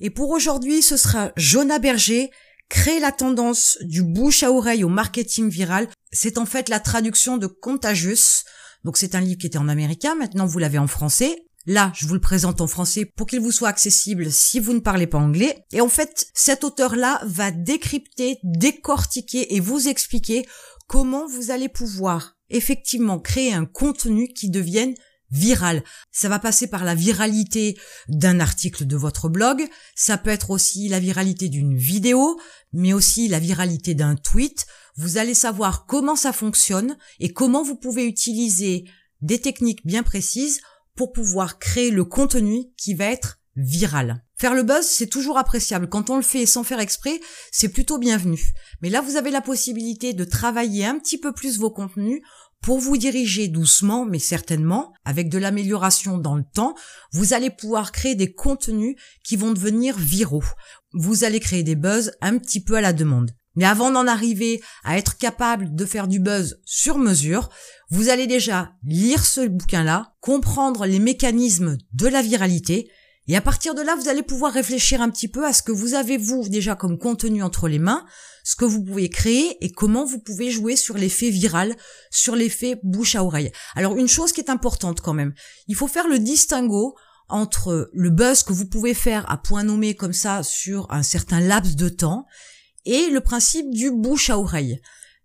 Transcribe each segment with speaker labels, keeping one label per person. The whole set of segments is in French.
Speaker 1: Et pour aujourd'hui, ce sera Jonah Berger, Créer la tendance du bouche à oreille au marketing viral. C'est en fait la traduction de Contagious. Donc c'est un livre qui était en américain, maintenant vous l'avez en français. Là, je vous le présente en français pour qu'il vous soit accessible si vous ne parlez pas anglais. Et en fait, cet auteur-là va décrypter, décortiquer et vous expliquer comment vous allez pouvoir effectivement créer un contenu qui devienne viral. Ça va passer par la viralité d'un article de votre blog, ça peut être aussi la viralité d'une vidéo, mais aussi la viralité d'un tweet. Vous allez savoir comment ça fonctionne et comment vous pouvez utiliser des techniques bien précises pour pouvoir créer le contenu qui va être viral. Faire le buzz, c'est toujours appréciable. Quand on le fait sans faire exprès, c'est plutôt bienvenu. Mais là, vous avez la possibilité de travailler un petit peu plus vos contenus pour vous diriger doucement, mais certainement, avec de l'amélioration dans le temps, vous allez pouvoir créer des contenus qui vont devenir viraux. Vous allez créer des buzz un petit peu à la demande. Mais avant d'en arriver à être capable de faire du buzz sur mesure, vous allez déjà lire ce bouquin-là, comprendre les mécanismes de la viralité, et à partir de là, vous allez pouvoir réfléchir un petit peu à ce que vous avez vous déjà comme contenu entre les mains, ce que vous pouvez créer et comment vous pouvez jouer sur l'effet viral, sur l'effet bouche à oreille. Alors une chose qui est importante quand même, il faut faire le distinguo entre le buzz que vous pouvez faire à point nommé comme ça sur un certain laps de temps et le principe du bouche à oreille.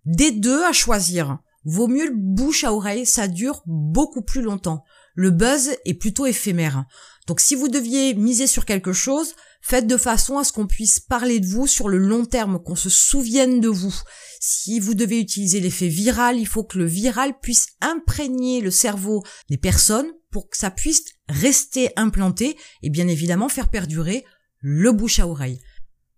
Speaker 1: Des deux à choisir, vaut mieux bouche à oreille, ça dure beaucoup plus longtemps. Le buzz est plutôt éphémère. Donc si vous deviez miser sur quelque chose, faites de façon à ce qu'on puisse parler de vous sur le long terme, qu'on se souvienne de vous. Si vous devez utiliser l'effet viral, il faut que le viral puisse imprégner le cerveau des personnes pour que ça puisse rester implanté et bien évidemment faire perdurer le bouche à oreille.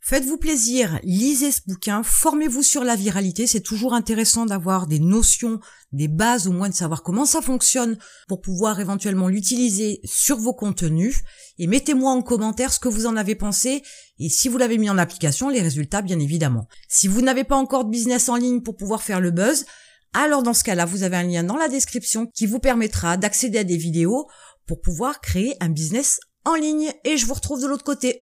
Speaker 1: Faites-vous plaisir, lisez ce bouquin, formez-vous sur la viralité, c'est toujours intéressant d'avoir des notions, des bases au moins de savoir comment ça fonctionne pour pouvoir éventuellement l'utiliser sur vos contenus et mettez-moi en commentaire ce que vous en avez pensé et si vous l'avez mis en application, les résultats bien évidemment. Si vous n'avez pas encore de business en ligne pour pouvoir faire le buzz, alors dans ce cas-là, vous avez un lien dans la description qui vous permettra d'accéder à des vidéos pour pouvoir créer un business en ligne et je vous retrouve de l'autre côté.